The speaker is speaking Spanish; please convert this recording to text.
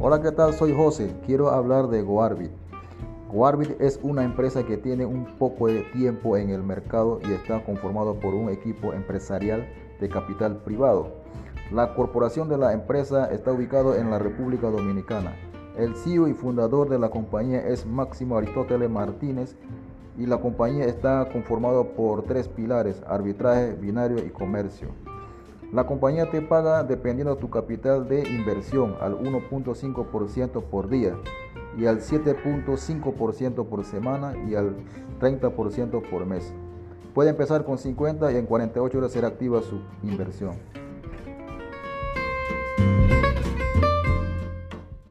Hola, ¿qué tal? Soy José. Quiero hablar de Goarbit. Goarbit es una empresa que tiene un poco de tiempo en el mercado y está conformado por un equipo empresarial de capital privado. La corporación de la empresa está ubicado en la República Dominicana. El CEO y fundador de la compañía es Máximo Aristóteles Martínez y la compañía está conformada por tres pilares, arbitraje, binario y comercio. La compañía te paga dependiendo de tu capital de inversión al 1.5% por día y al 7.5% por semana y al 30% por mes. Puede empezar con 50 y en 48 horas ser activa su inversión.